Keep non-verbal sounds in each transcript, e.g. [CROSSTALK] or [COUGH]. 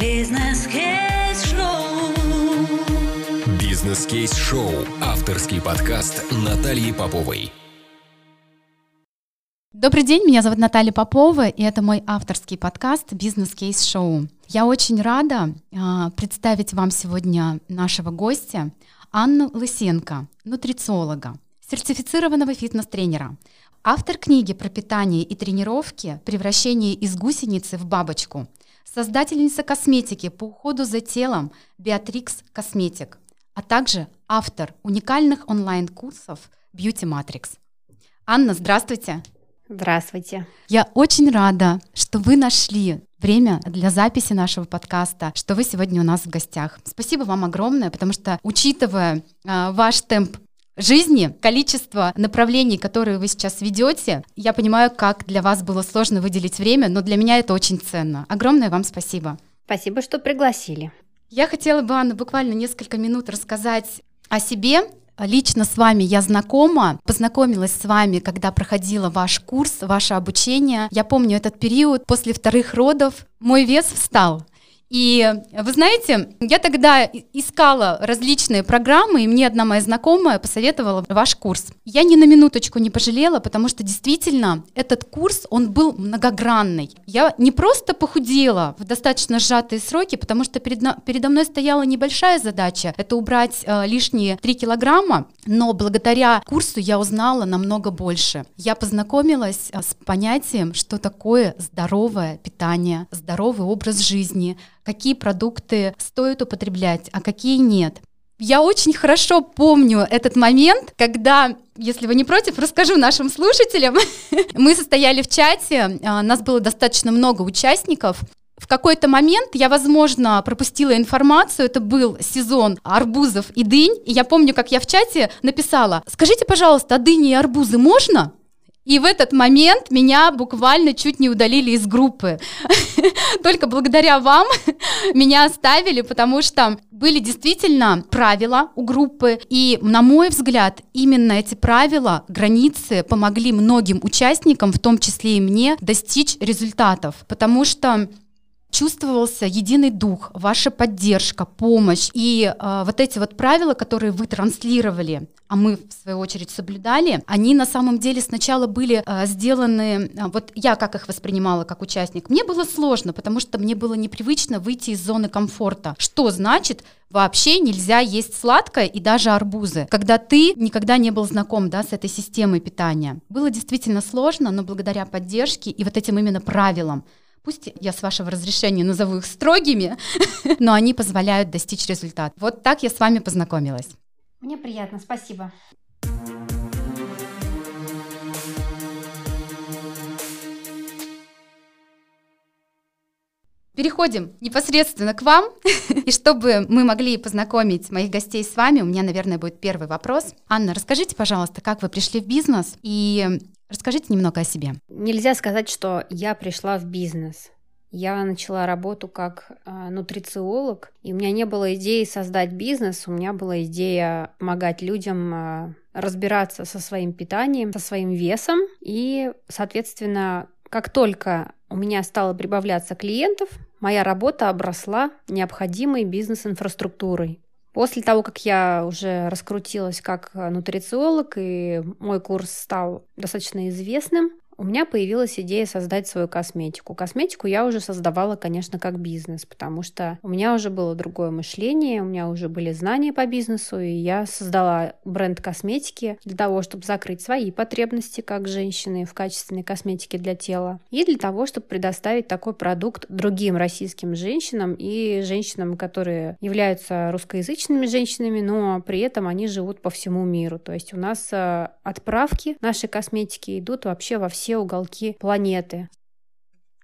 Бизнес-кейс-шоу. Бизнес-кейс-шоу. Авторский подкаст Натальи Поповой. Добрый день, меня зовут Наталья Попова, и это мой авторский подкаст «Бизнес-кейс-шоу». Я очень рада э, представить вам сегодня нашего гостя Анну Лысенко, нутрициолога, сертифицированного фитнес-тренера, автор книги про питание и тренировки «Превращение из гусеницы в бабочку», создательница косметики по уходу за телом Beatrix Косметик, а также автор уникальных онлайн-курсов Beauty Matrix. Анна, здравствуйте! Здравствуйте. Я очень рада, что вы нашли время для записи нашего подкаста, что вы сегодня у нас в гостях. Спасибо вам огромное, потому что, учитывая э, ваш темп жизни, количество направлений, которые вы сейчас ведете, я понимаю, как для вас было сложно выделить время, но для меня это очень ценно. Огромное вам спасибо. Спасибо, что пригласили. Я хотела бы, Анна, буквально несколько минут рассказать о себе, Лично с вами я знакома, познакомилась с вами, когда проходила ваш курс, ваше обучение. Я помню этот период после вторых родов. Мой вес встал. И вы знаете, я тогда искала различные программы, и мне одна моя знакомая посоветовала ваш курс. Я ни на минуточку не пожалела, потому что действительно этот курс, он был многогранный. Я не просто похудела в достаточно сжатые сроки, потому что перед, передо мной стояла небольшая задача, это убрать э, лишние 3 килограмма, но благодаря курсу я узнала намного больше. Я познакомилась э, с понятием, что такое здоровое питание, здоровый образ жизни, какие продукты стоит употреблять, а какие нет. Я очень хорошо помню этот момент, когда, если вы не против, расскажу нашим слушателям. [LAUGHS] Мы состояли в чате, а, нас было достаточно много участников. В какой-то момент я, возможно, пропустила информацию, это был сезон арбузов и дынь, и я помню, как я в чате написала, скажите, пожалуйста, а дыни и арбузы можно? И в этот момент меня буквально чуть не удалили из группы. [LAUGHS] Только благодаря вам [LAUGHS] меня оставили, потому что были действительно правила у группы. И, на мой взгляд, именно эти правила, границы помогли многим участникам, в том числе и мне, достичь результатов. Потому что чувствовался единый дух, ваша поддержка, помощь. И э, вот эти вот правила, которые вы транслировали, а мы, в свою очередь, соблюдали, они на самом деле сначала были э, сделаны, э, вот я как их воспринимала как участник, мне было сложно, потому что мне было непривычно выйти из зоны комфорта. Что значит вообще нельзя есть сладкое и даже арбузы, когда ты никогда не был знаком да, с этой системой питания. Было действительно сложно, но благодаря поддержке и вот этим именно правилам, Пусть я с вашего разрешения назову их строгими, [LAUGHS] но они позволяют достичь результата. Вот так я с вами познакомилась. Мне приятно, спасибо. Переходим непосредственно к вам. [LAUGHS] И чтобы мы могли познакомить моих гостей с вами, у меня, наверное, будет первый вопрос. Анна, расскажите, пожалуйста, как вы пришли в бизнес и Расскажите немного о себе. Нельзя сказать, что я пришла в бизнес. Я начала работу как э, нутрициолог, и у меня не было идеи создать бизнес, у меня была идея помогать людям э, разбираться со своим питанием, со своим весом, и, соответственно, как только у меня стало прибавляться клиентов, моя работа обросла необходимой бизнес-инфраструктурой. После того, как я уже раскрутилась как нутрициолог, и мой курс стал достаточно известным, у меня появилась идея создать свою косметику. Косметику я уже создавала, конечно, как бизнес, потому что у меня уже было другое мышление, у меня уже были знания по бизнесу, и я создала бренд косметики для того, чтобы закрыть свои потребности как женщины в качественной косметике для тела, и для того, чтобы предоставить такой продукт другим российским женщинам и женщинам, которые являются русскоязычными женщинами, но при этом они живут по всему миру. То есть у нас э, отправки нашей косметики идут вообще во все все уголки планеты.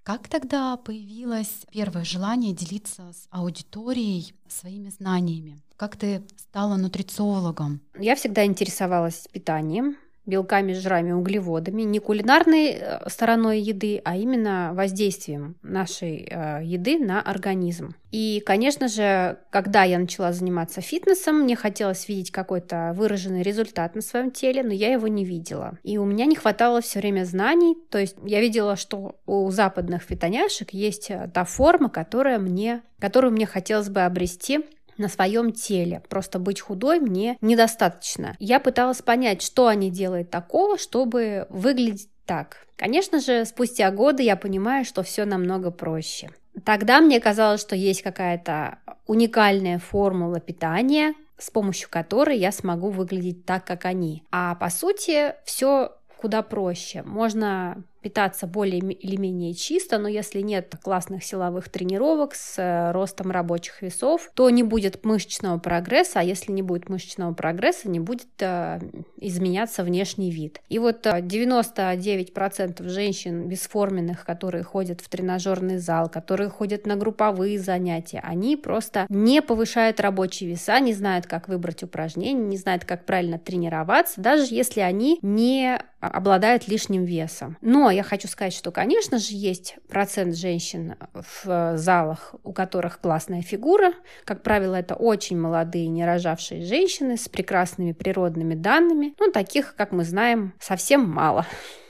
Как тогда появилось первое желание делиться с аудиторией своими знаниями? Как ты стала нутрициологом? Я всегда интересовалась питанием. Белками, жирами, углеводами, не кулинарной э, стороной еды, а именно воздействием нашей э, еды на организм. И, конечно же, когда я начала заниматься фитнесом, мне хотелось видеть какой-то выраженный результат на своем теле, но я его не видела. И у меня не хватало все время знаний, то есть я видела, что у западных фитоняшек есть э, та форма, которая мне, которую мне хотелось бы обрести на своем теле. Просто быть худой мне недостаточно. Я пыталась понять, что они делают такого, чтобы выглядеть так. Конечно же, спустя годы я понимаю, что все намного проще. Тогда мне казалось, что есть какая-то уникальная формула питания, с помощью которой я смогу выглядеть так, как они. А по сути, все куда проще. Можно питаться более или менее чисто, но если нет классных силовых тренировок с э, ростом рабочих весов, то не будет мышечного прогресса, а если не будет мышечного прогресса, не будет э, изменяться внешний вид. И вот 99% э, женщин бесформенных, которые ходят в тренажерный зал, которые ходят на групповые занятия, они просто не повышают рабочие веса, не знают, как выбрать упражнения, не знают, как правильно тренироваться, даже если они не обладают лишним весом. Но я хочу сказать, что, конечно же, есть процент женщин в залах, у которых классная фигура. Как правило, это очень молодые, не рожавшие женщины с прекрасными природными данными. Ну, таких, как мы знаем, совсем мало.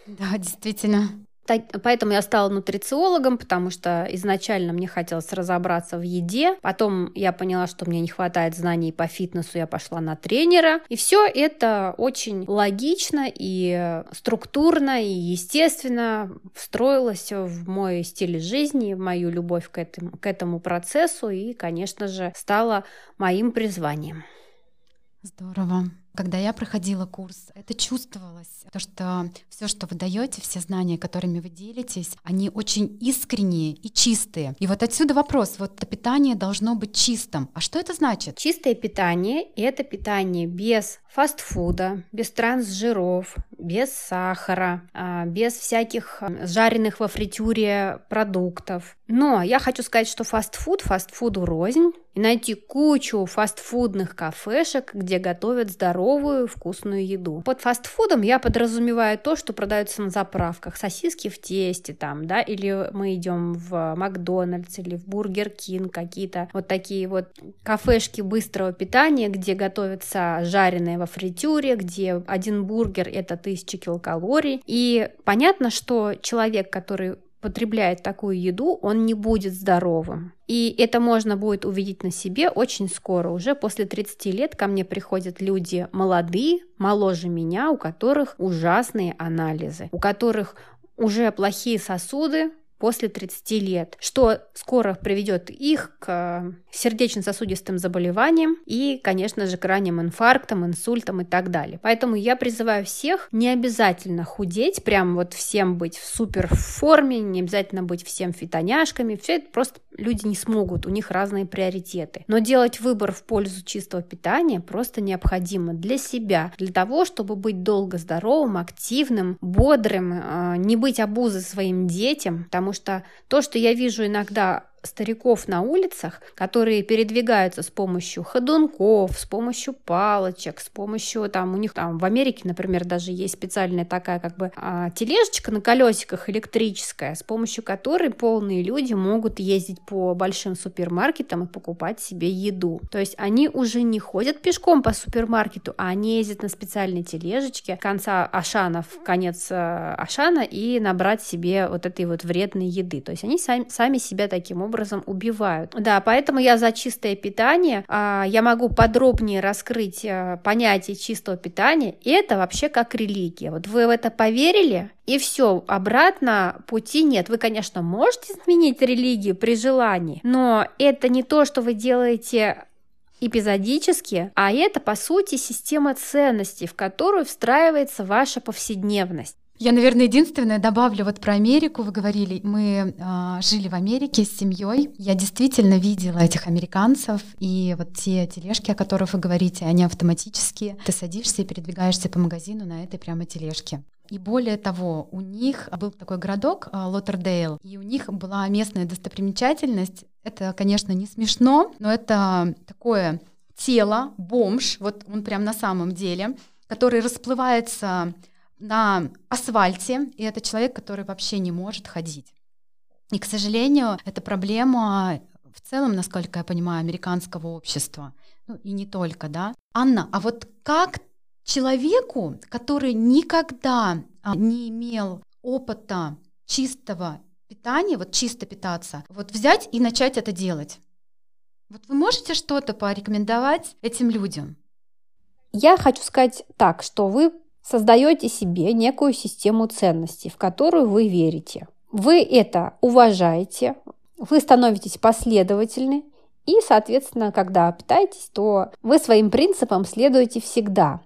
Да, действительно. Поэтому я стала нутрициологом, потому что изначально мне хотелось разобраться в еде. Потом я поняла, что мне не хватает знаний по фитнесу, я пошла на тренера. И все это очень логично и структурно и естественно встроилось в мой стиль жизни, в мою любовь к этому, к этому процессу и, конечно же, стало моим призванием. Здорово. Когда я проходила курс, это чувствовалось, то, что все, что вы даете, все знания, которыми вы делитесь, они очень искренние и чистые. И вот отсюда вопрос, вот это питание должно быть чистым. А что это значит? Чистое питание – это питание без фастфуда, без трансжиров, без сахара, а, без всяких жареных во фритюре продуктов. Но я хочу сказать, что фастфуд фастфуду рознь, и найти кучу фастфудных кафешек, где готовят здоровую вкусную еду. Под фастфудом я подразумеваю то, что продается на заправках. Сосиски в тесте там, да, или мы идем в Макдональдс или в Бургер Кинг, какие-то вот такие вот кафешки быстрого питания, где готовятся жареные во фритюре, где один бургер это тысяча килокалорий. И понятно, что человек, который потребляет такую еду, он не будет здоровым. И это можно будет увидеть на себе очень скоро. Уже после 30 лет ко мне приходят люди молодые, моложе меня, у которых ужасные анализы, у которых уже плохие сосуды, после 30 лет, что скоро приведет их к сердечно-сосудистым заболеваниям и, конечно же, к ранним инфарктам, инсультам и так далее. Поэтому я призываю всех не обязательно худеть, прям вот всем быть в супер форме, не обязательно быть всем фитоняшками. Все это просто люди не смогут, у них разные приоритеты. Но делать выбор в пользу чистого питания просто необходимо для себя, для того, чтобы быть долго здоровым, активным, бодрым, э, не быть обузой своим детям, потому что то, что я вижу иногда стариков на улицах, которые передвигаются с помощью ходунков, с помощью палочек, с помощью там у них там в Америке, например, даже есть специальная такая как бы а, тележечка на колесиках электрическая, с помощью которой полные люди могут ездить по большим супермаркетам и покупать себе еду. То есть они уже не ходят пешком по супермаркету, а они ездят на специальной тележечке конца Ашана в конец э, Ашана и набрать себе вот этой вот вредной еды. То есть они сами, сами себя таким образом образом убивают. Да, поэтому я за чистое питание. А, я могу подробнее раскрыть э, понятие чистого питания. И это вообще как религия. Вот вы в это поверили, и все, обратно пути нет. Вы, конечно, можете изменить религию при желании, но это не то, что вы делаете эпизодически, а это, по сути, система ценностей, в которую встраивается ваша повседневность. Я, наверное, единственное добавлю вот про Америку. Вы говорили, мы э, жили в Америке с семьей. Я действительно видела этих американцев, и вот те тележки, о которых вы говорите, они автоматические. Ты садишься и передвигаешься по магазину на этой прямо тележке. И более того, у них был такой городок а, Лоттердейл, и у них была местная достопримечательность. Это, конечно, не смешно, но это такое тело, бомж, вот он прям на самом деле, который расплывается на асфальте, и это человек, который вообще не может ходить. И, к сожалению, это проблема в целом, насколько я понимаю, американского общества. Ну и не только, да. Анна, а вот как человеку, который никогда а, не имел опыта чистого питания, вот чисто питаться, вот взять и начать это делать? Вот вы можете что-то порекомендовать этим людям? Я хочу сказать так, что вы создаете себе некую систему ценностей, в которую вы верите. Вы это уважаете, вы становитесь последовательны, и, соответственно, когда питаетесь, то вы своим принципам следуете всегда.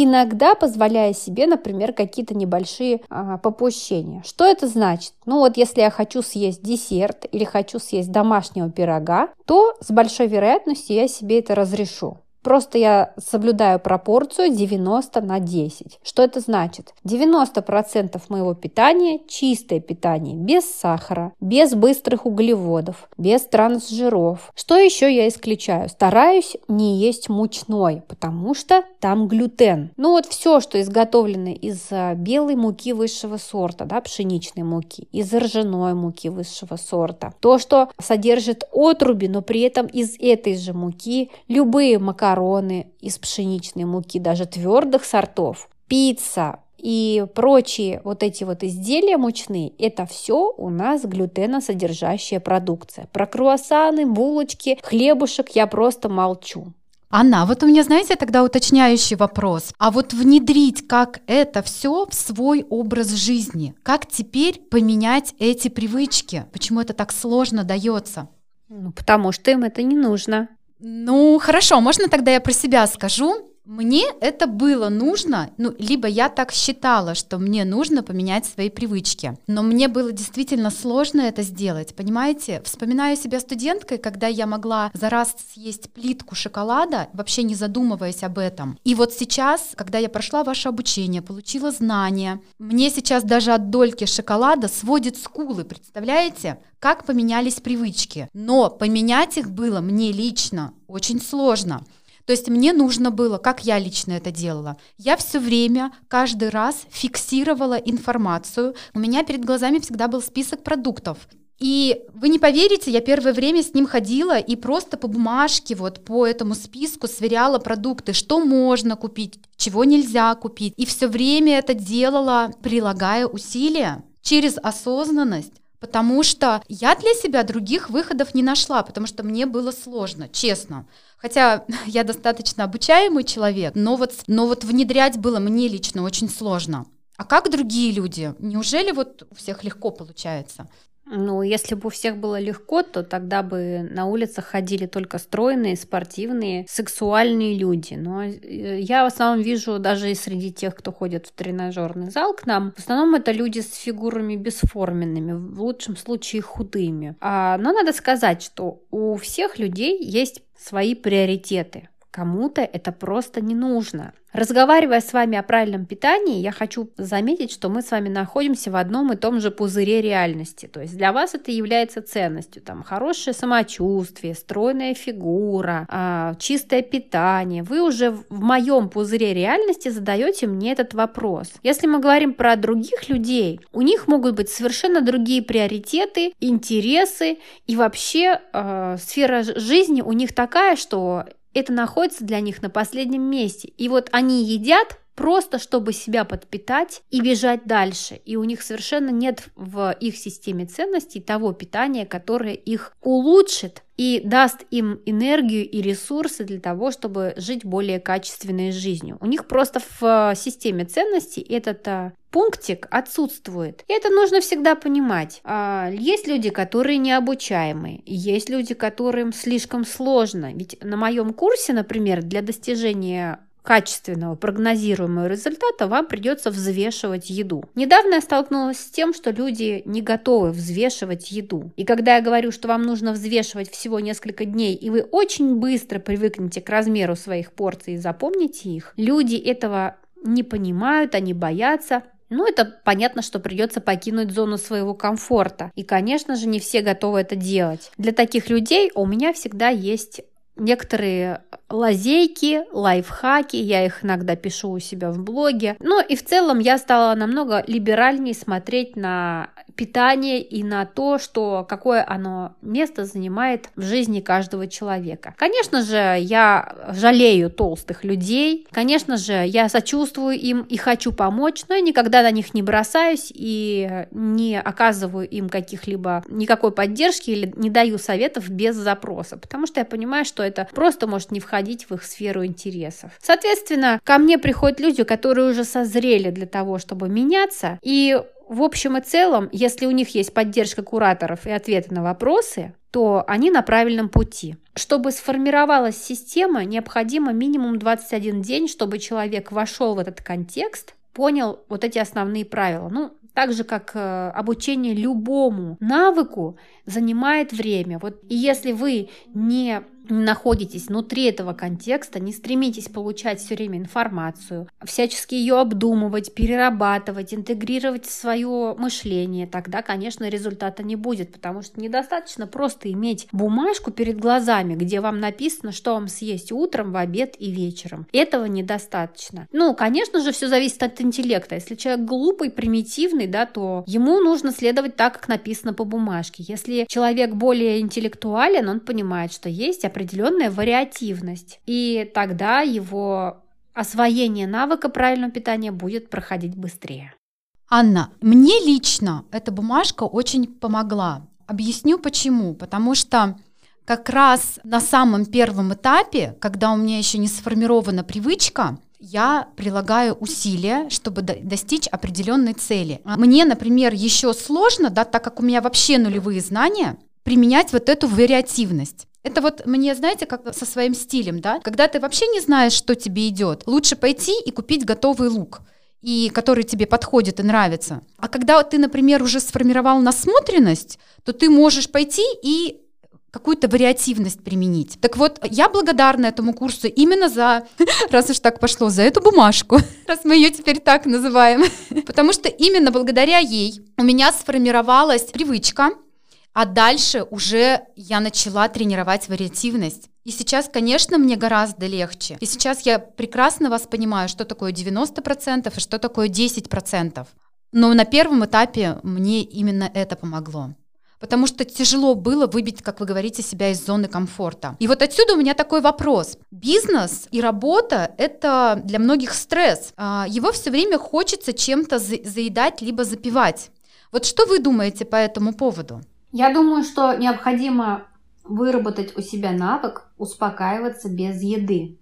Иногда позволяя себе, например, какие-то небольшие а, попущения. Что это значит? Ну вот если я хочу съесть десерт или хочу съесть домашнего пирога, то с большой вероятностью я себе это разрешу. Просто я соблюдаю пропорцию 90 на 10. Что это значит? 90% моего питания – чистое питание, без сахара, без быстрых углеводов, без трансжиров. Что еще я исключаю? Стараюсь не есть мучной, потому что там глютен. Ну вот все, что изготовлено из а, белой муки высшего сорта, да, пшеничной муки, из ржаной муки высшего сорта. То, что содержит отруби, но при этом из этой же муки любые макароны макароны из пшеничной муки, даже твердых сортов, пицца и прочие вот эти вот изделия мучные, это все у нас глютеносодержащая продукция. Про круассаны, булочки, хлебушек я просто молчу. Анна, вот у меня, знаете, тогда уточняющий вопрос. А вот внедрить как это все в свой образ жизни? Как теперь поменять эти привычки? Почему это так сложно дается? Ну, потому что им это не нужно. Ну, хорошо, можно тогда я про себя скажу? Мне это было нужно, ну, либо я так считала, что мне нужно поменять свои привычки, но мне было действительно сложно это сделать, понимаете? Вспоминаю себя студенткой, когда я могла за раз съесть плитку шоколада, вообще не задумываясь об этом. И вот сейчас, когда я прошла ваше обучение, получила знания, мне сейчас даже от дольки шоколада сводит скулы, представляете? Как поменялись привычки. Но поменять их было мне лично очень сложно. То есть мне нужно было, как я лично это делала, я все время, каждый раз фиксировала информацию. У меня перед глазами всегда был список продуктов. И вы не поверите, я первое время с ним ходила и просто по бумажке, вот по этому списку сверяла продукты, что можно купить, чего нельзя купить. И все время это делала, прилагая усилия через осознанность. Потому что я для себя других выходов не нашла, потому что мне было сложно, честно. Хотя [LAUGHS] я достаточно обучаемый человек, но вот, но вот внедрять было мне лично очень сложно. А как другие люди? Неужели вот у всех легко получается? Ну, если бы у всех было легко, то тогда бы на улицах ходили только стройные, спортивные, сексуальные люди. Но э, я в основном вижу даже и среди тех, кто ходит в тренажерный зал к нам, в основном это люди с фигурами бесформенными, в лучшем случае худыми. А, но надо сказать, что у всех людей есть свои приоритеты. Кому-то это просто не нужно. Разговаривая с вами о правильном питании, я хочу заметить, что мы с вами находимся в одном и том же пузыре реальности. То есть для вас это является ценностью. Там хорошее самочувствие, стройная фигура, а, чистое питание. Вы уже в моем пузыре реальности задаете мне этот вопрос. Если мы говорим про других людей, у них могут быть совершенно другие приоритеты, интересы и вообще э, сфера жизни у них такая, что это находится для них на последнем месте. И вот они едят просто чтобы себя подпитать и бежать дальше. И у них совершенно нет в их системе ценностей того питания, которое их улучшит и даст им энергию и ресурсы для того, чтобы жить более качественной жизнью. У них просто в системе ценностей этот а, пунктик отсутствует. И это нужно всегда понимать. А, есть люди, которые необучаемые, есть люди, которым слишком сложно. Ведь на моем курсе, например, для достижения качественного прогнозируемого результата вам придется взвешивать еду. Недавно я столкнулась с тем, что люди не готовы взвешивать еду. И когда я говорю, что вам нужно взвешивать всего несколько дней, и вы очень быстро привыкнете к размеру своих порций и запомните их, люди этого не понимают, они боятся, ну, это понятно, что придется покинуть зону своего комфорта. И, конечно же, не все готовы это делать. Для таких людей у меня всегда есть некоторые лазейки, лайфхаки, я их иногда пишу у себя в блоге. Ну и в целом я стала намного либеральнее смотреть на питание и на то, что какое оно место занимает в жизни каждого человека. Конечно же, я жалею толстых людей, конечно же, я сочувствую им и хочу помочь, но я никогда на них не бросаюсь и не оказываю им каких-либо никакой поддержки или не даю советов без запроса, потому что я понимаю, что это просто может не входить в их сферу интересов. Соответственно, ко мне приходят люди, которые уже созрели для того, чтобы меняться, и в общем и целом, если у них есть поддержка кураторов и ответы на вопросы, то они на правильном пути. Чтобы сформировалась система, необходимо минимум 21 день, чтобы человек вошел в этот контекст, понял вот эти основные правила. Ну, так же, как э, обучение любому навыку занимает время. Вот и если вы не находитесь внутри этого контекста, не стремитесь получать все время информацию, всячески ее обдумывать, перерабатывать, интегрировать в свое мышление, тогда, конечно, результата не будет, потому что недостаточно просто иметь бумажку перед глазами, где вам написано, что вам съесть утром, в обед и вечером. Этого недостаточно. Ну, конечно же, все зависит от интеллекта. Если человек глупый, примитивный, да, то ему нужно следовать так, как написано по бумажке. Если человек более интеллектуален, он понимает, что есть определенная вариативность. И тогда его освоение навыка правильного питания будет проходить быстрее. Анна, мне лично эта бумажка очень помогла. Объясню почему. Потому что как раз на самом первом этапе, когда у меня еще не сформирована привычка, я прилагаю усилия, чтобы достичь определенной цели. Мне, например, еще сложно, да, так как у меня вообще нулевые знания, применять вот эту вариативность. Это вот мне, знаете, как со своим стилем, да? Когда ты вообще не знаешь, что тебе идет, лучше пойти и купить готовый лук и который тебе подходит и нравится. А когда ты, например, уже сформировал насмотренность, то ты можешь пойти и какую-то вариативность применить. Так вот, я благодарна этому курсу именно за, [LAUGHS] раз уж так пошло, за эту бумажку, [LAUGHS] раз мы ее теперь так называем. [LAUGHS] Потому что именно благодаря ей у меня сформировалась привычка а дальше уже я начала тренировать вариативность. И сейчас, конечно, мне гораздо легче. И сейчас я прекрасно вас понимаю, что такое 90% и что такое 10%. Но на первом этапе мне именно это помогло. Потому что тяжело было выбить, как вы говорите, себя из зоны комфорта. И вот отсюда у меня такой вопрос. Бизнес и работа — это для многих стресс. А, его все время хочется чем-то заедать либо запивать. Вот что вы думаете по этому поводу? Я думаю, что необходимо выработать у себя навык успокаиваться без еды.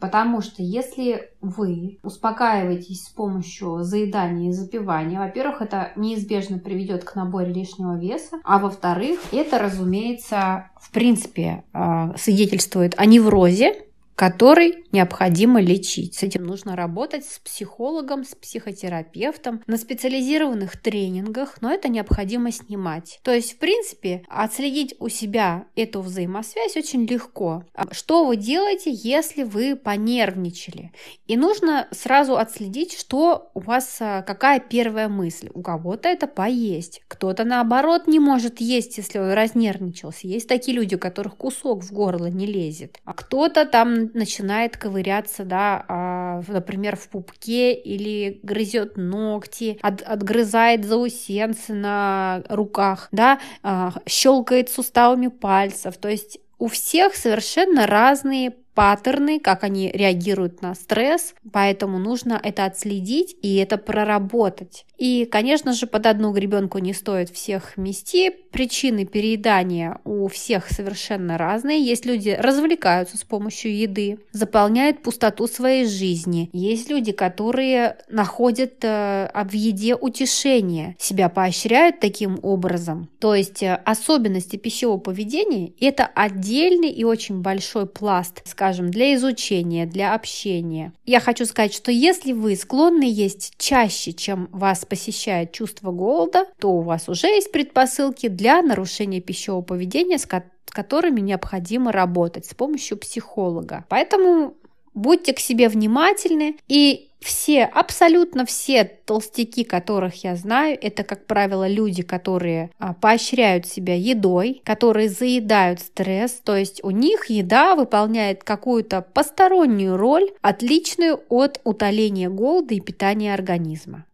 Потому что если вы успокаиваетесь с помощью заедания и запивания, во-первых, это неизбежно приведет к набору лишнего веса, а во-вторых, это, разумеется, в принципе, а, свидетельствует о неврозе, который необходимо лечить. С этим нужно работать с психологом, с психотерапевтом на специализированных тренингах, но это необходимо снимать. То есть, в принципе, отследить у себя эту взаимосвязь очень легко. А что вы делаете, если вы понервничали? И нужно сразу отследить, что у вас, а, какая первая мысль. У кого-то это поесть, кто-то наоборот не может есть, если он разнервничался. Есть такие люди, у которых кусок в горло не лезет. А кто-то там начинает ковыряться, да, а, например, в пупке или грызет ногти, от, отгрызает заусенцы на руках, да, а, щелкает суставами пальцев. То есть у всех совершенно разные паттерны, как они реагируют на стресс, поэтому нужно это отследить и это проработать. И, конечно же, под одну гребенку не стоит всех мести. Причины переедания у всех совершенно разные. Есть люди развлекаются с помощью еды, заполняют пустоту своей жизни. Есть люди, которые находят э, в еде утешение, себя поощряют таким образом. То есть э, особенности пищевого поведения – это отдельный и очень большой пласт, скажем, для изучения, для общения. Я хочу сказать, что если вы склонны есть чаще, чем вас посещает чувство голода, то у вас уже есть предпосылки для нарушения пищевого поведения, с которыми необходимо работать с помощью психолога. Поэтому будьте к себе внимательны и все, абсолютно все толстяки, которых я знаю, это, как правило, люди, которые а, поощряют себя едой, которые заедают стресс, то есть у них еда выполняет какую-то постороннюю роль, отличную от утоления голода и питания организма.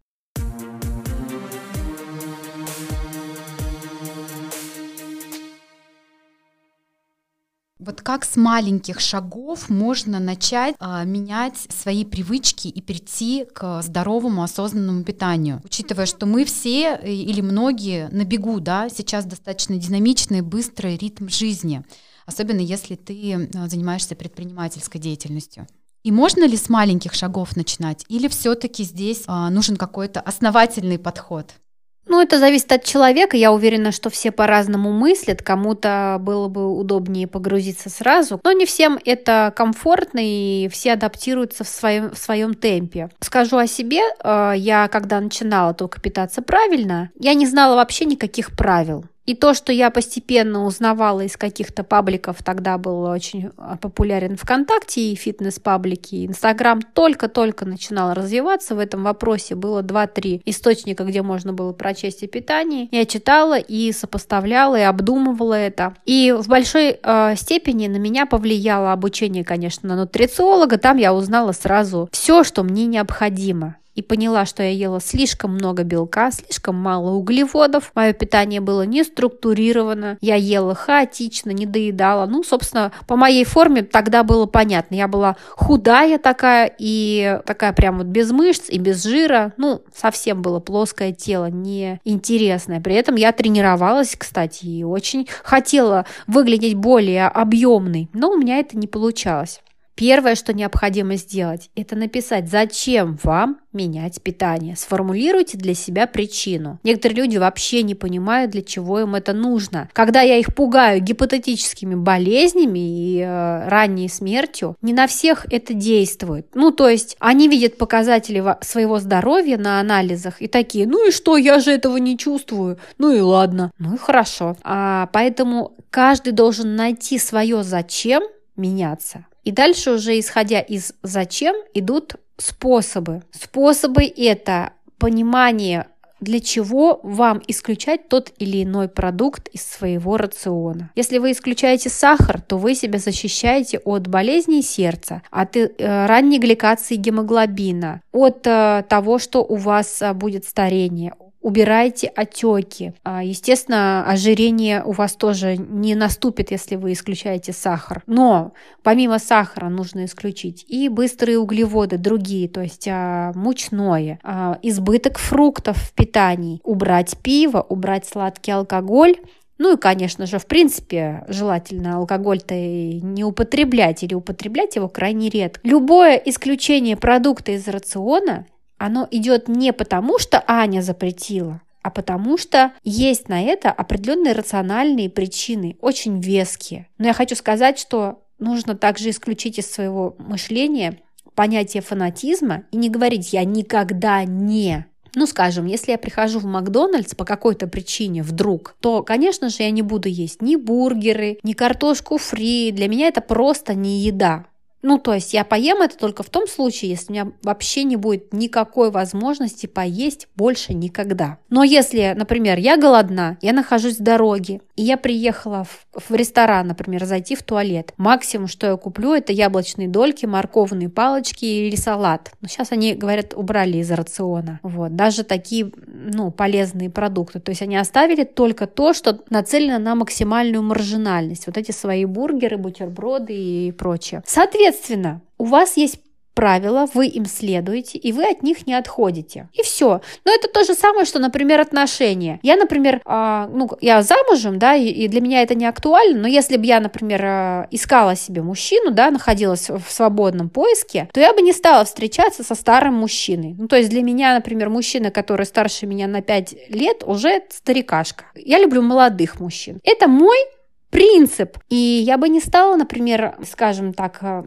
Вот как с маленьких шагов можно начать а, менять свои привычки и перейти к здоровому осознанному питанию, учитывая, что мы все э, или многие на бегу, да, сейчас достаточно динамичный, быстрый ритм жизни, особенно если ты а, занимаешься предпринимательской деятельностью. И можно ли с маленьких шагов начинать, или все-таки здесь а, нужен какой-то основательный подход? Ну, это зависит от человека. Я уверена, что все по-разному мыслят. Кому-то было бы удобнее погрузиться сразу. Но не всем это комфортно, и все адаптируются в своем, в своем темпе. Скажу о себе. Э, я, когда начинала только питаться правильно, я не знала вообще никаких правил. И то, что я постепенно узнавала из каких-то пабликов, тогда был очень а, популярен ВКонтакте и фитнес-паблики, Инстаграм только-только начинал развиваться в этом вопросе. Было 2-3 источника, где можно было прочесть о питании. Я читала и сопоставляла, и обдумывала это. И в большой э, степени на меня повлияло обучение, конечно, на нутрициолога. Там я узнала сразу все, что мне необходимо и поняла, что я ела слишком много белка, слишком мало углеводов. Мое питание было не структурировано. Я ела хаотично, не доедала. Ну, собственно, по моей форме тогда было понятно. Я была худая такая и такая прям вот без мышц и без жира. Ну, совсем было плоское тело, неинтересное. При этом я тренировалась, кстати, и очень хотела выглядеть более объемной, но у меня это не получалось. Первое, что необходимо сделать, это написать, зачем вам менять питание. Сформулируйте для себя причину. Некоторые люди вообще не понимают, для чего им это нужно. Когда я их пугаю гипотетическими болезнями и э, ранней смертью, не на всех это действует. Ну, то есть они видят показатели своего здоровья на анализах и такие, ну и что, я же этого не чувствую. Ну и ладно. Ну и хорошо. А, поэтому каждый должен найти свое зачем меняться. И дальше уже исходя из зачем идут способы. Способы это понимание для чего вам исключать тот или иной продукт из своего рациона. Если вы исключаете сахар, то вы себя защищаете от болезней сердца, от э, ранней гликации гемоглобина, от э, того, что у вас э, будет старение, убирайте отеки. А, естественно, ожирение у вас тоже не наступит, если вы исключаете сахар. Но помимо сахара нужно исключить и быстрые углеводы, другие, то есть а, мучное, а, избыток фруктов в питании, убрать пиво, убрать сладкий алкоголь, ну и, конечно же, в принципе, желательно алкоголь-то не употреблять или употреблять его крайне редко. Любое исключение продукта из рациона оно идет не потому, что Аня запретила, а потому что есть на это определенные рациональные причины, очень веские. Но я хочу сказать, что нужно также исключить из своего мышления понятие фанатизма и не говорить «я никогда не». Ну, скажем, если я прихожу в Макдональдс по какой-то причине вдруг, то, конечно же, я не буду есть ни бургеры, ни картошку фри. Для меня это просто не еда. Ну, то есть я поем это только в том случае, если у меня вообще не будет никакой возможности поесть больше никогда. Но если, например, я голодна, я нахожусь в дороге, и я приехала в, в ресторан, например, зайти в туалет, максимум, что я куплю, это яблочные дольки, морковные палочки или салат. Но сейчас они, говорят, убрали из рациона. Вот. Даже такие, ну, полезные продукты. То есть они оставили только то, что нацелено на максимальную маржинальность. Вот эти свои бургеры, бутерброды и прочее. Соответственно, Соответственно, у вас есть правила, вы им следуете, и вы от них не отходите. И все. Но это то же самое, что, например, отношения. Я, например, э, ну, я замужем, да, и, и для меня это не актуально, но если бы я, например, э, искала себе мужчину, да, находилась в свободном поиске, то я бы не стала встречаться со старым мужчиной. Ну, то есть для меня, например, мужчина, который старше меня на 5 лет, уже старикашка. Я люблю молодых мужчин. Это мой принцип. И я бы не стала, например, скажем так, э,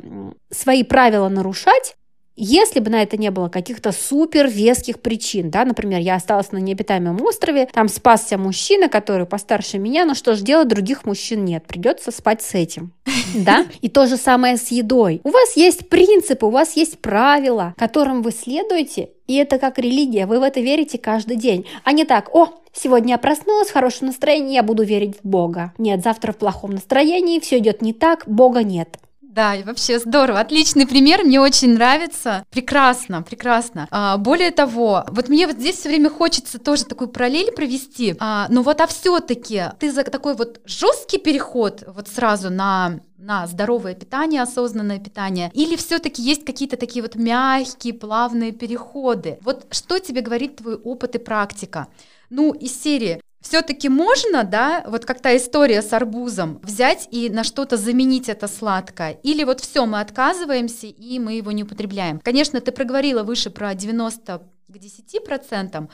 свои правила нарушать Если бы на это не было каких-то супер веских причин, да, например, я осталась на необитаемом острове, там спасся мужчина, который постарше меня, ну что ж делать, других мужчин нет, придется спать с этим, [LAUGHS] да? И то же самое с едой. У вас есть принципы, у вас есть правила, которым вы следуете, и это как религия, вы в это верите каждый день, а не так, о, Сегодня я проснулась в хорошем настроении, я буду верить в Бога. Нет, завтра в плохом настроении, все идет не так, Бога нет. Да, и вообще здорово, отличный пример, мне очень нравится, прекрасно, прекрасно. А, более того, вот мне вот здесь все время хочется тоже такую параллель провести, а, но вот а все-таки ты за такой вот жесткий переход вот сразу на на здоровое питание, осознанное питание, или все-таки есть какие-то такие вот мягкие, плавные переходы? Вот что тебе говорит твой опыт и практика? Ну, из серии все-таки можно, да, вот как та история с арбузом, взять и на что-то заменить это сладкое? Или вот все, мы отказываемся и мы его не употребляем? Конечно, ты проговорила выше про 90 к 10 процентам,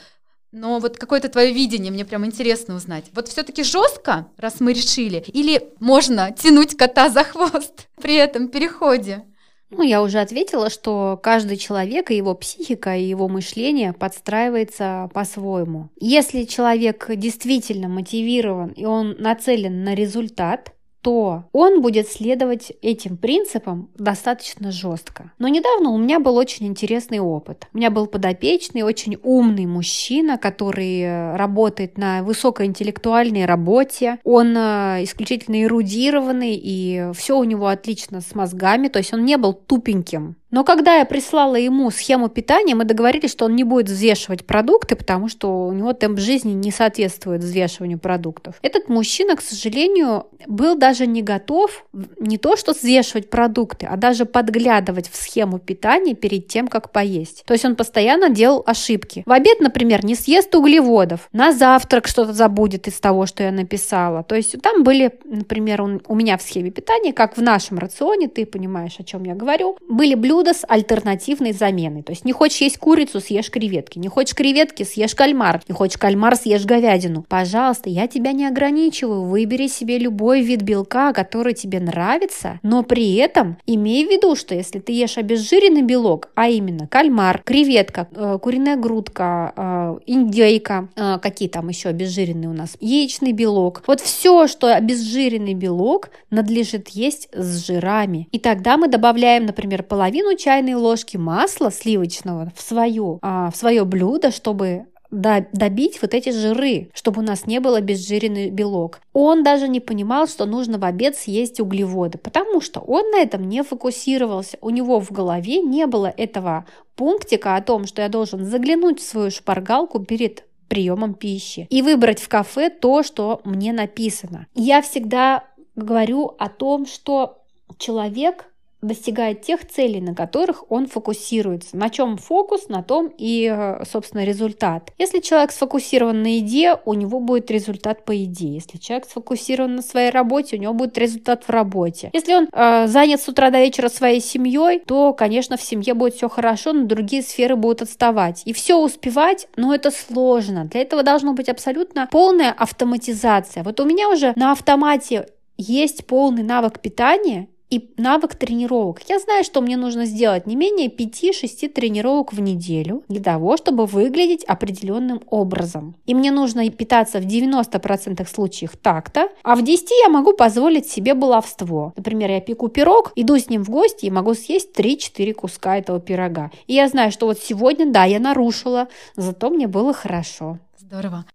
но вот какое-то твое видение, мне прям интересно узнать. Вот все-таки жестко, раз мы решили, или можно тянуть кота за хвост [LAUGHS] при этом переходе? Ну, я уже ответила, что каждый человек и его психика, и его мышление подстраивается по-своему. Если человек действительно мотивирован и он нацелен на результат, то он будет следовать этим принципам достаточно жестко. Но недавно у меня был очень интересный опыт. У меня был подопечный, очень умный мужчина, который э, работает на высокоинтеллектуальной работе. Он э, исключительно эрудированный, и все у него отлично с мозгами, то есть он не был тупеньким. Но когда я прислала ему схему питания, мы договорились, что он не будет взвешивать продукты, потому что у него темп жизни не соответствует взвешиванию продуктов. Этот мужчина, к сожалению, был даже не готов не то что взвешивать продукты, а даже подглядывать в схему питания перед тем, как поесть. То есть он постоянно делал ошибки. В обед, например, не съест углеводов, на завтрак что-то забудет из того, что я написала. То есть там были, например, у меня в схеме питания, как в нашем рационе, ты понимаешь, о чем я говорю, были блюда, с альтернативной заменой. То есть не хочешь есть курицу, съешь креветки. Не хочешь креветки, съешь кальмар. Не хочешь кальмар, съешь говядину. Пожалуйста, я тебя не ограничиваю. Выбери себе любой вид белка, который тебе нравится, но при этом имей в виду, что если ты ешь обезжиренный белок, а именно кальмар, креветка, э, куриная грудка, э, индейка, э, какие там еще обезжиренные у нас, яичный белок, вот все, что обезжиренный белок, надлежит есть с жирами. И тогда мы добавляем, например, половину чайной ложки масла сливочного в свое, а, в свое блюдо, чтобы добить вот эти жиры, чтобы у нас не было обезжиренный белок. Он даже не понимал, что нужно в обед съесть углеводы, потому что он на этом не фокусировался. У него в голове не было этого пунктика о том, что я должен заглянуть в свою шпаргалку перед приемом пищи и выбрать в кафе то, что мне написано. Я всегда говорю о том, что человек достигает тех целей, на которых он фокусируется. На чем фокус, на том и, э, собственно, результат. Если человек сфокусирован на еде, у него будет результат по еде. Если человек сфокусирован на своей работе, у него будет результат в работе. Если он э, занят с утра до вечера своей семьей, то, конечно, в семье будет все хорошо, но другие сферы будут отставать. И все успевать, но это сложно. Для этого должна быть абсолютно полная автоматизация. Вот у меня уже на автомате есть полный навык питания, и навык тренировок. Я знаю, что мне нужно сделать не менее 5-6 тренировок в неделю для того, чтобы выглядеть определенным образом. И мне нужно питаться в 90% случаев так-то, а в 10 я могу позволить себе баловство. Например, я пеку пирог, иду с ним в гости и могу съесть 3-4 куска этого пирога. И я знаю, что вот сегодня, да, я нарушила, зато мне было хорошо. Здорово.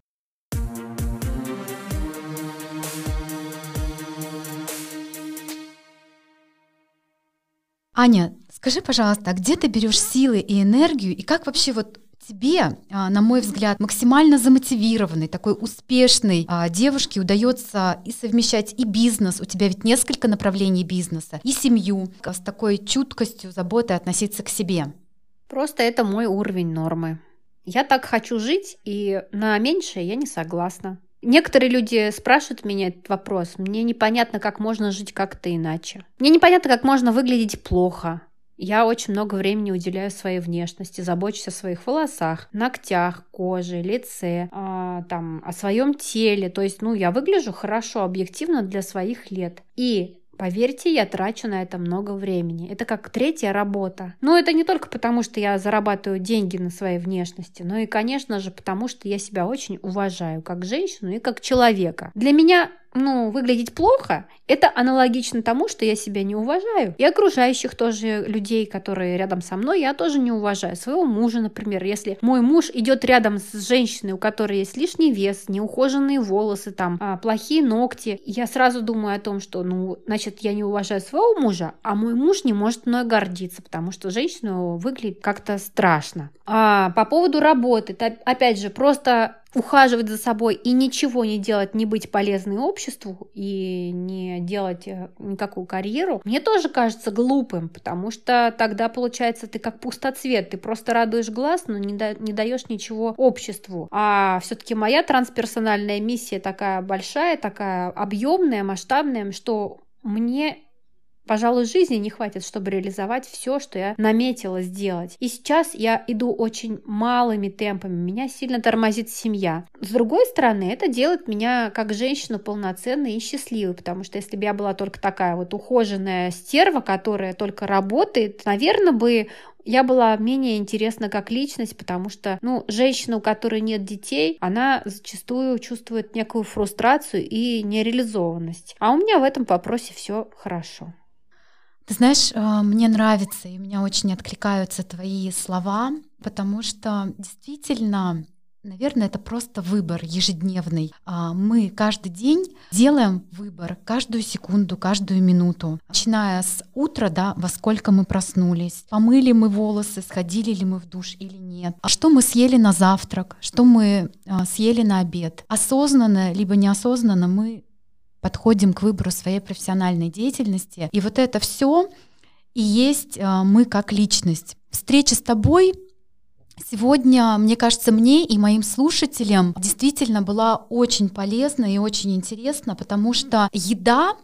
Аня, скажи, пожалуйста, а где ты берешь силы и энергию, и как вообще вот тебе, а, на мой взгляд, максимально замотивированной, такой успешной а, девушке удается и совмещать и бизнес, у тебя ведь несколько направлений бизнеса, и семью, с такой чуткостью, заботой относиться к себе? Просто это мой уровень нормы. Я так хочу жить, и на меньшее я не согласна. Некоторые люди спрашивают меня этот вопрос. Мне непонятно, как можно жить как-то иначе. Мне непонятно, как можно выглядеть плохо. Я очень много времени уделяю своей внешности, забочусь о своих волосах, ногтях, коже, лице, э, там, о своем теле. То есть, ну, я выгляжу хорошо, объективно для своих лет. И Поверьте, я трачу на это много времени. Это как третья работа. Но это не только потому, что я зарабатываю деньги на своей внешности, но и, конечно же, потому что я себя очень уважаю как женщину и как человека. Для меня ну, выглядеть плохо, это аналогично тому, что я себя не уважаю. И окружающих тоже людей, которые рядом со мной, я тоже не уважаю. Своего мужа, например. Если мой муж идет рядом с женщиной, у которой есть лишний вес, неухоженные волосы, там, а, плохие ногти, я сразу думаю о том, что, ну, значит, я не уважаю своего мужа, а мой муж не может мной гордиться, потому что женщина выглядит как-то страшно. А по поводу работы, опять же, просто ухаживать за собой и ничего не делать, не быть полезной обществу и не делать э, никакую карьеру, мне тоже кажется глупым, потому что тогда получается ты как пустоцвет, ты просто радуешь глаз, но не, да, не даешь ничего обществу. А все-таки моя трансперсональная миссия такая большая, такая объемная, масштабная, что мне Пожалуй, жизни не хватит, чтобы реализовать все, что я наметила сделать. И сейчас я иду очень малыми темпами, меня сильно тормозит семья. С другой стороны, это делает меня как женщину полноценной и счастливой, потому что если бы я была только такая вот ухоженная стерва, которая только работает, наверное, бы я была менее интересна как личность, потому что, ну, женщина, у которой нет детей, она зачастую чувствует некую фрустрацию и нереализованность. А у меня в этом вопросе все хорошо. Ты знаешь, э, мне нравится, и меня очень откликаются твои слова, потому что действительно Наверное, это просто выбор ежедневный. А, мы каждый день делаем выбор, каждую секунду, каждую минуту. Начиная с утра, да, во сколько мы проснулись, помыли мы волосы, сходили ли мы в душ или нет, а что мы съели на завтрак, что мы а, съели на обед. Осознанно либо неосознанно мы подходим к выбору своей профессиональной деятельности. И вот это все и есть э, мы как личность. Встреча с тобой Сегодня, мне кажется, мне и моим слушателям действительно была очень полезна и очень интересна, потому что еда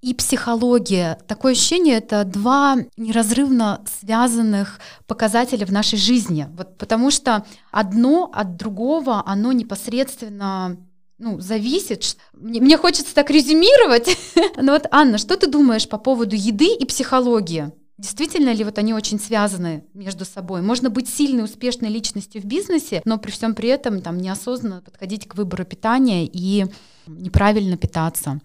и психология. Такое ощущение это два неразрывно связанных показателя в нашей жизни. Вот потому что одно от другого, оно непосредственно ну, зависит. Мне, мне хочется так резюмировать. [LAUGHS] Но вот, Анна, что ты думаешь по поводу еды и психологии? Действительно ли вот они очень связаны между собой? Можно быть сильной, успешной личностью в бизнесе, но при всем при этом там неосознанно подходить к выбору питания и неправильно питаться.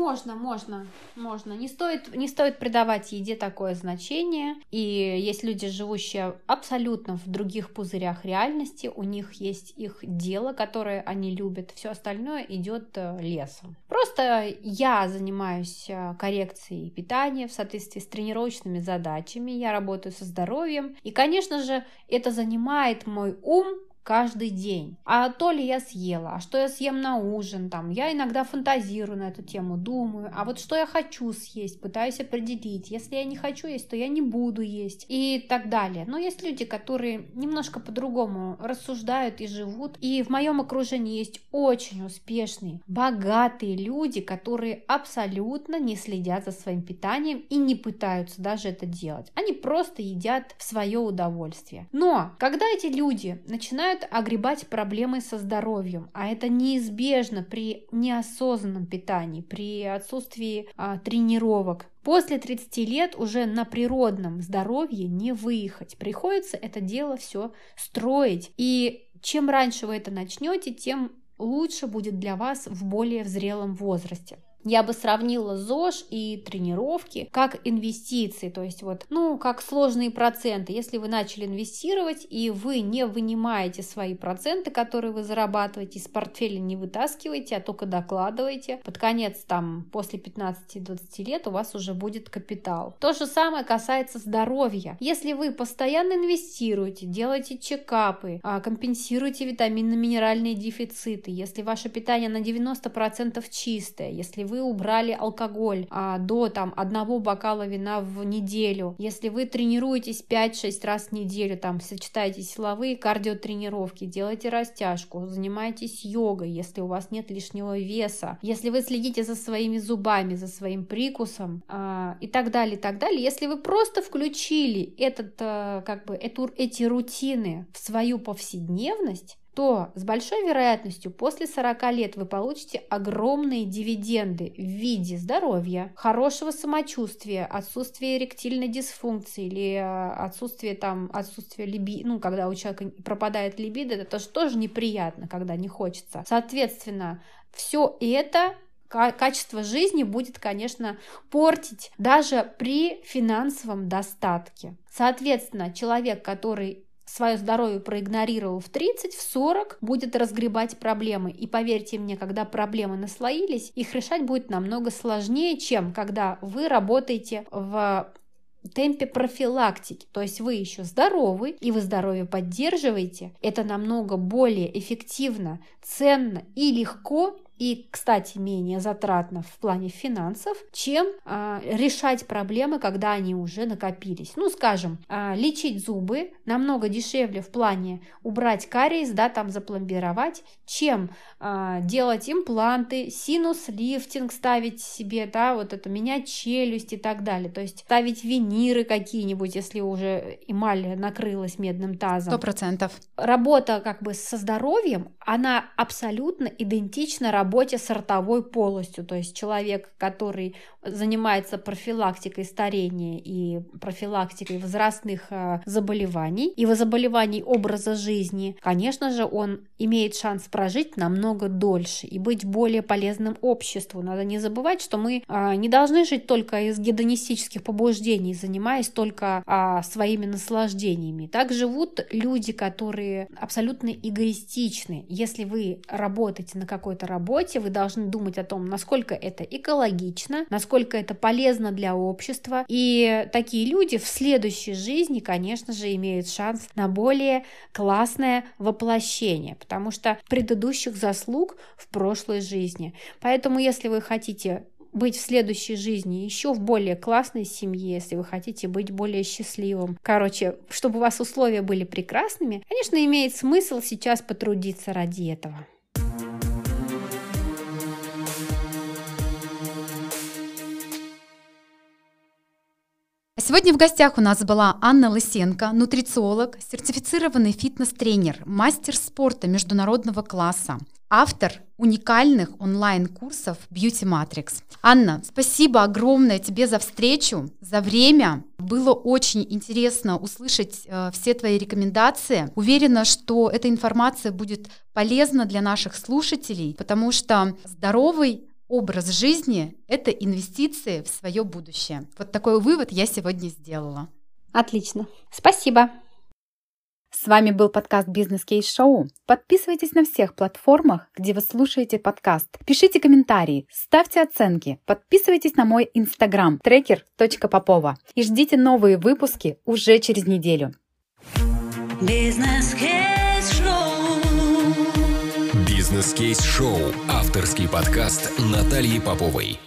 Можно, можно, можно. Не стоит, не стоит придавать еде такое значение. И есть люди, живущие абсолютно в других пузырях реальности. У них есть их дело, которое они любят. Все остальное идет э, лесом. Просто я занимаюсь э, коррекцией питания в соответствии с тренировочными задачами. Я работаю со здоровьем. И, конечно же, это занимает мой ум каждый день. А то ли я съела, а что я съем на ужин, там, я иногда фантазирую на эту тему, думаю, а вот что я хочу съесть, пытаюсь определить. Если я не хочу есть, то я не буду есть и так далее. Но есть люди, которые немножко по-другому рассуждают и живут. И в моем окружении есть очень успешные, богатые люди, которые абсолютно не следят за своим питанием и не пытаются даже это делать. Они просто едят в свое удовольствие. Но когда эти люди начинают начинают огребать проблемы со здоровьем, а это неизбежно при неосознанном питании, при отсутствии а, тренировок. После 30 лет уже на природном здоровье не выехать. Приходится это дело все строить. И чем раньше вы это начнете, тем лучше будет для вас в более зрелом возрасте. Я бы сравнила ЗОЖ и тренировки как инвестиции, то есть вот, ну, как сложные проценты. Если вы начали инвестировать и вы не вынимаете свои проценты, которые вы зарабатываете, из портфеля не вытаскиваете, а только докладываете, под конец там после 15-20 лет у вас уже будет капитал. То же самое касается здоровья. Если вы постоянно инвестируете, делаете чекапы, а, компенсируете витаминно-минеральные дефициты, если ваше питание на 90% чистое, если вы убрали алкоголь а, до там одного бокала вина в неделю, если вы тренируетесь 5-6 раз в неделю, там сочетаете силовые кардиотренировки, делаете растяжку, занимаетесь йогой, если у вас нет лишнего веса, если вы следите за своими зубами, за своим прикусом а, и так далее, и так далее, если вы просто включили этот, а, как бы, эту, эти рутины в свою повседневность, то с большой вероятностью после 40 лет вы получите огромные дивиденды в виде здоровья, хорошего самочувствия, отсутствия эректильной дисфункции или э, отсутствия там, отсутствия либи, ну, когда у человека пропадает либидо, это тоже, тоже неприятно, когда не хочется. Соответственно, все это качество жизни будет, конечно, портить даже при финансовом достатке. Соответственно, человек, который свое здоровье проигнорировал в 30, в 40, будет разгребать проблемы. И поверьте мне, когда проблемы наслоились, их решать будет намного сложнее, чем когда вы работаете в темпе профилактики, то есть вы еще здоровы и вы здоровье поддерживаете, это намного более эффективно, ценно и легко, и, кстати, менее затратно в плане финансов, чем а, решать проблемы, когда они уже накопились. Ну, скажем, а, лечить зубы намного дешевле в плане убрать кариес, да, там запломбировать, чем а, делать импланты, синус-лифтинг ставить себе, да, вот это менять челюсть и так далее. То есть ставить виниры какие-нибудь, если уже эмаль накрылась медным тазом. Сто процентов. Работа как бы со здоровьем, она абсолютно идентична работе работе с ротовой полостью, то есть человек, который занимается профилактикой старения и профилактикой возрастных э, заболеваний и заболеваний образа жизни, конечно же, он имеет шанс прожить намного дольше и быть более полезным обществу. Надо не забывать, что мы э, не должны жить только из гедонистических побуждений, занимаясь только а, своими наслаждениями. Так живут люди, которые абсолютно эгоистичны. Если вы работаете на какой-то работе, работе вы должны думать о том, насколько это экологично, насколько это полезно для общества. И такие люди в следующей жизни, конечно же, имеют шанс на более классное воплощение, потому что предыдущих заслуг в прошлой жизни. Поэтому, если вы хотите быть в следующей жизни еще в более классной семье, если вы хотите быть более счастливым. Короче, чтобы у вас условия были прекрасными, конечно, имеет смысл сейчас потрудиться ради этого. Сегодня в гостях у нас была Анна Лысенко, нутрициолог, сертифицированный фитнес-тренер, мастер спорта международного класса, автор уникальных онлайн-курсов Beauty Matrix. Анна, спасибо огромное тебе за встречу, за время. Было очень интересно услышать э, все твои рекомендации. Уверена, что эта информация будет полезна для наших слушателей, потому что здоровый образ жизни – это инвестиции в свое будущее. Вот такой вывод я сегодня сделала. Отлично. Спасибо. С вами был подкаст «Бизнес Кейс Шоу». Подписывайтесь на всех платформах, где вы слушаете подкаст. Пишите комментарии, ставьте оценки, подписывайтесь на мой инстаграм трекер.попова и ждите новые выпуски уже через неделю. Бизнес Кейс Шоу. Бизнес-кейс-шоу. Авторский подкаст Натальи Поповой.